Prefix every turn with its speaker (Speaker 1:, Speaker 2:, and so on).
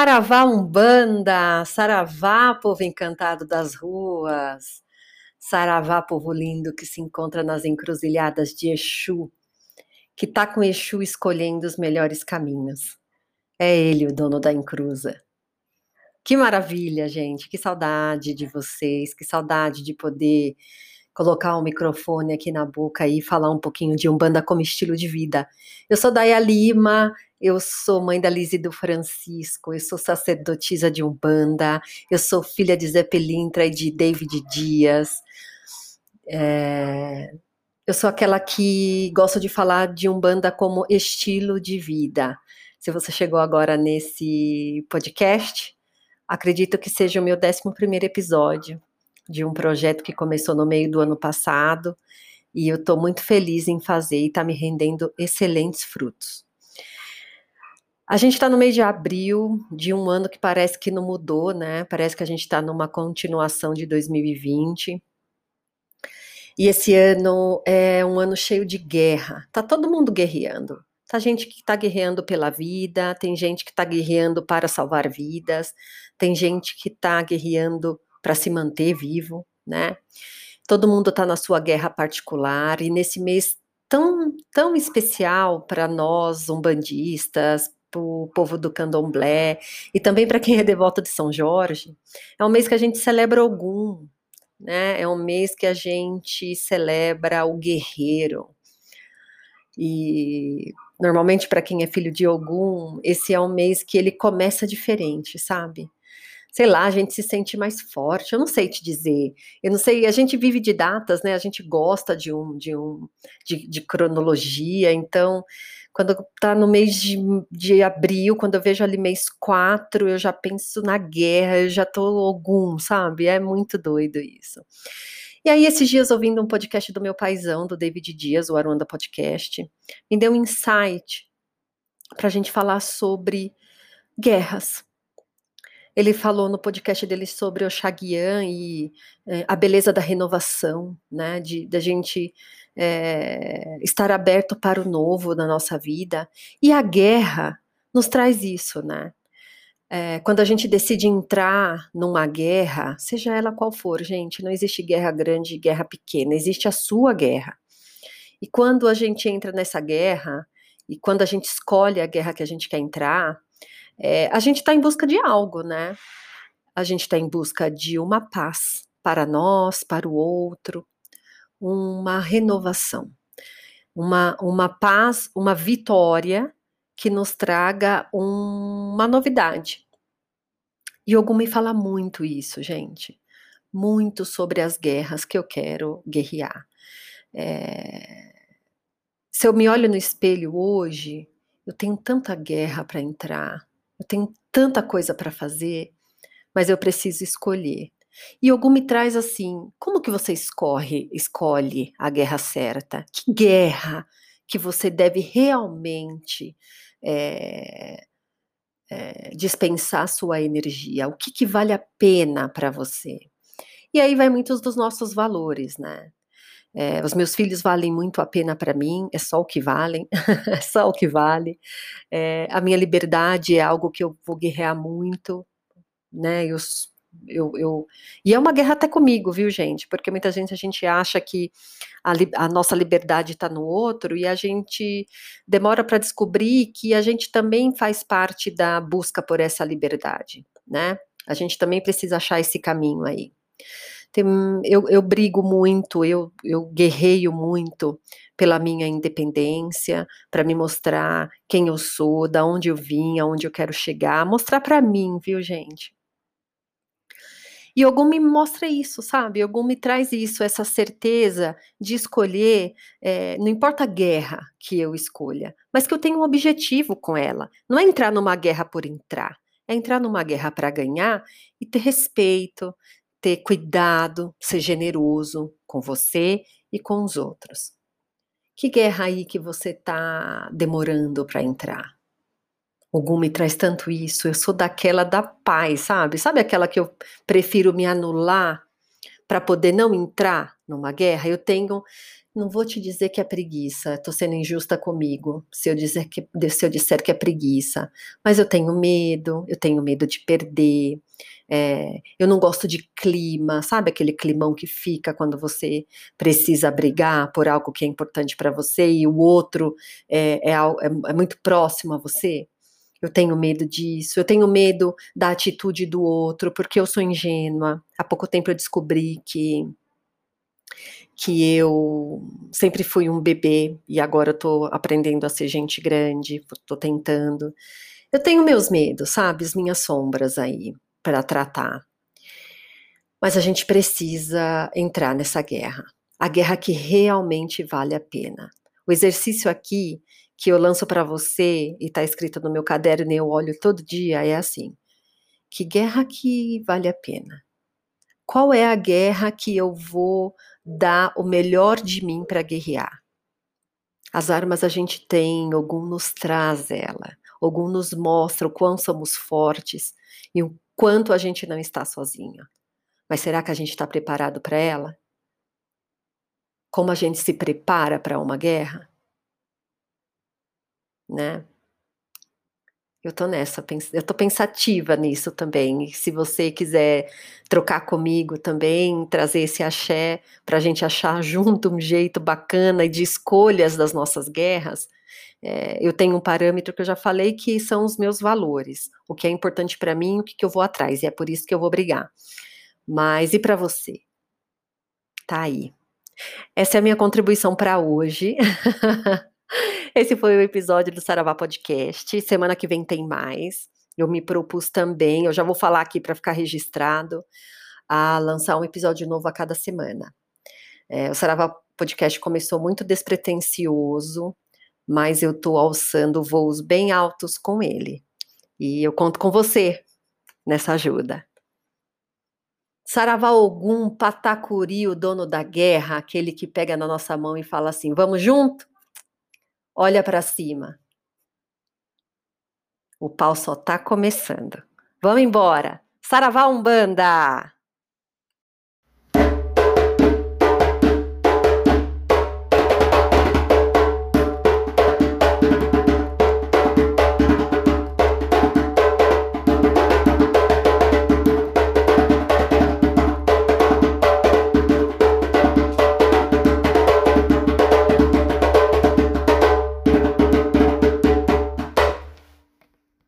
Speaker 1: Saravá Umbanda, Saravá, povo encantado das ruas, Saravá, povo lindo que se encontra nas encruzilhadas de Exu, que tá com Exu escolhendo os melhores caminhos. É ele o dono da encruza. Que maravilha, gente, que saudade de vocês, que saudade de poder colocar o microfone aqui na boca e falar um pouquinho de Umbanda como estilo de vida. Eu sou Daya Lima, eu sou mãe da Liz e do Francisco, eu sou sacerdotisa de Umbanda, eu sou filha de Zé Pelintra e de David Dias. É, eu sou aquela que gosta de falar de Umbanda como estilo de vida. Se você chegou agora nesse podcast, acredito que seja o meu 11 episódio de um projeto que começou no meio do ano passado e eu estou muito feliz em fazer e está me rendendo excelentes frutos. A gente está no mês de abril de um ano que parece que não mudou, né? Parece que a gente está numa continuação de 2020. E esse ano é um ano cheio de guerra. Tá todo mundo guerreando. Tá gente que está guerreando pela vida, tem gente que está guerreando para salvar vidas, tem gente que está guerreando para se manter vivo, né? Todo mundo está na sua guerra particular e nesse mês tão tão especial para nós umbandistas, para o povo do candomblé e também para quem é devoto de São Jorge. É um mês que a gente celebra Ogum, né? É um mês que a gente celebra o guerreiro. E normalmente para quem é filho de Ogum, esse é um mês que ele começa diferente, sabe? sei lá, a gente se sente mais forte. Eu não sei te dizer. Eu não sei, a gente vive de datas, né? A gente gosta de um de um de, de cronologia, então quando tá no mês de, de abril, quando eu vejo ali mês 4, eu já penso na guerra, eu já tô algum, sabe? É muito doido isso. E aí, esses dias, ouvindo um podcast do meu paizão, do David Dias, o Aruanda Podcast, me deu um insight para a gente falar sobre guerras. Ele falou no podcast dele sobre o Chaguian e é, a beleza da renovação, né? De da gente é, estar aberto para o novo na nossa vida. E a guerra nos traz isso, né? É, quando a gente decide entrar numa guerra, seja ela qual for, gente, não existe guerra grande e guerra pequena, existe a sua guerra. E quando a gente entra nessa guerra, e quando a gente escolhe a guerra que a gente quer entrar, é, a gente está em busca de algo, né? A gente está em busca de uma paz para nós, para o outro, uma renovação, uma, uma paz, uma vitória que nos traga um, uma novidade. E me fala muito isso, gente. Muito sobre as guerras que eu quero guerrear. É... Se eu me olho no espelho hoje, eu tenho tanta guerra para entrar, eu tenho tanta coisa para fazer, mas eu preciso escolher. E Ogum me traz assim: como que você escolhe, escolhe a guerra certa? Que guerra que você deve realmente é, é, dispensar sua energia? O que, que vale a pena para você? E aí vai muitos dos nossos valores, né? É, os meus filhos valem muito a pena para mim, é só o que valem, é só o que vale. A minha liberdade é algo que eu vou guerrear muito, né? Eu, eu, eu, e é uma guerra até comigo, viu, gente? Porque muita gente a gente acha que a, a nossa liberdade está no outro e a gente demora para descobrir que a gente também faz parte da busca por essa liberdade, né? A gente também precisa achar esse caminho aí. Tem, eu, eu brigo muito, eu, eu guerreio muito pela minha independência, para me mostrar quem eu sou, da onde eu vim, aonde eu quero chegar, mostrar para mim, viu, gente? E Ogum me mostra isso, sabe? Ogum me traz isso, essa certeza de escolher, é, não importa a guerra que eu escolha, mas que eu tenho um objetivo com ela. Não é entrar numa guerra por entrar, é entrar numa guerra para ganhar e ter respeito, ter cuidado, ser generoso com você e com os outros. Que guerra aí que você está demorando para entrar? O me traz tanto isso. Eu sou daquela da paz, sabe? Sabe aquela que eu prefiro me anular para poder não entrar numa guerra? Eu tenho Não vou te dizer que é preguiça, estou sendo injusta comigo se eu, dizer que, se eu disser que é preguiça, mas eu tenho medo, eu tenho medo de perder, é, eu não gosto de clima, sabe aquele climão que fica quando você precisa brigar por algo que é importante para você e o outro é, é, é, é muito próximo a você? Eu tenho medo disso, eu tenho medo da atitude do outro, porque eu sou ingênua. Há pouco tempo eu descobri que que eu sempre fui um bebê e agora eu tô aprendendo a ser gente grande, tô tentando. Eu tenho meus medos, sabe? As minhas sombras aí para tratar. Mas a gente precisa entrar nessa guerra. A guerra que realmente vale a pena. O exercício aqui que eu lanço para você e está escrito no meu caderno e eu olho todo dia é assim: que guerra que vale a pena? Qual é a guerra que eu vou dar o melhor de mim para guerrear? As armas a gente tem, algum nos traz ela, algum nos mostra o quão somos fortes e o quanto a gente não está sozinha. Mas será que a gente está preparado para ela? Como a gente se prepara para uma guerra? Né? Eu tô nessa, eu tô pensativa nisso também. E se você quiser trocar comigo também, trazer esse axé para a gente achar junto um jeito bacana de escolhas das nossas guerras, é, eu tenho um parâmetro que eu já falei que são os meus valores, o que é importante para mim, o que, que eu vou atrás, e é por isso que eu vou brigar. Mas e para você? Tá aí. Essa é a minha contribuição para hoje. Esse foi o episódio do Saravá Podcast. Semana que vem tem mais. Eu me propus também, eu já vou falar aqui para ficar registrado, a lançar um episódio novo a cada semana. É, o Saravá Podcast começou muito despretensioso, mas eu estou alçando voos bem altos com ele. E eu conto com você nessa ajuda. Saravá Ogum, Patacuri, o dono da guerra, aquele que pega na nossa mão e fala assim: vamos junto? Olha para cima. O pau só tá começando. Vamos embora. Saravá Umbanda!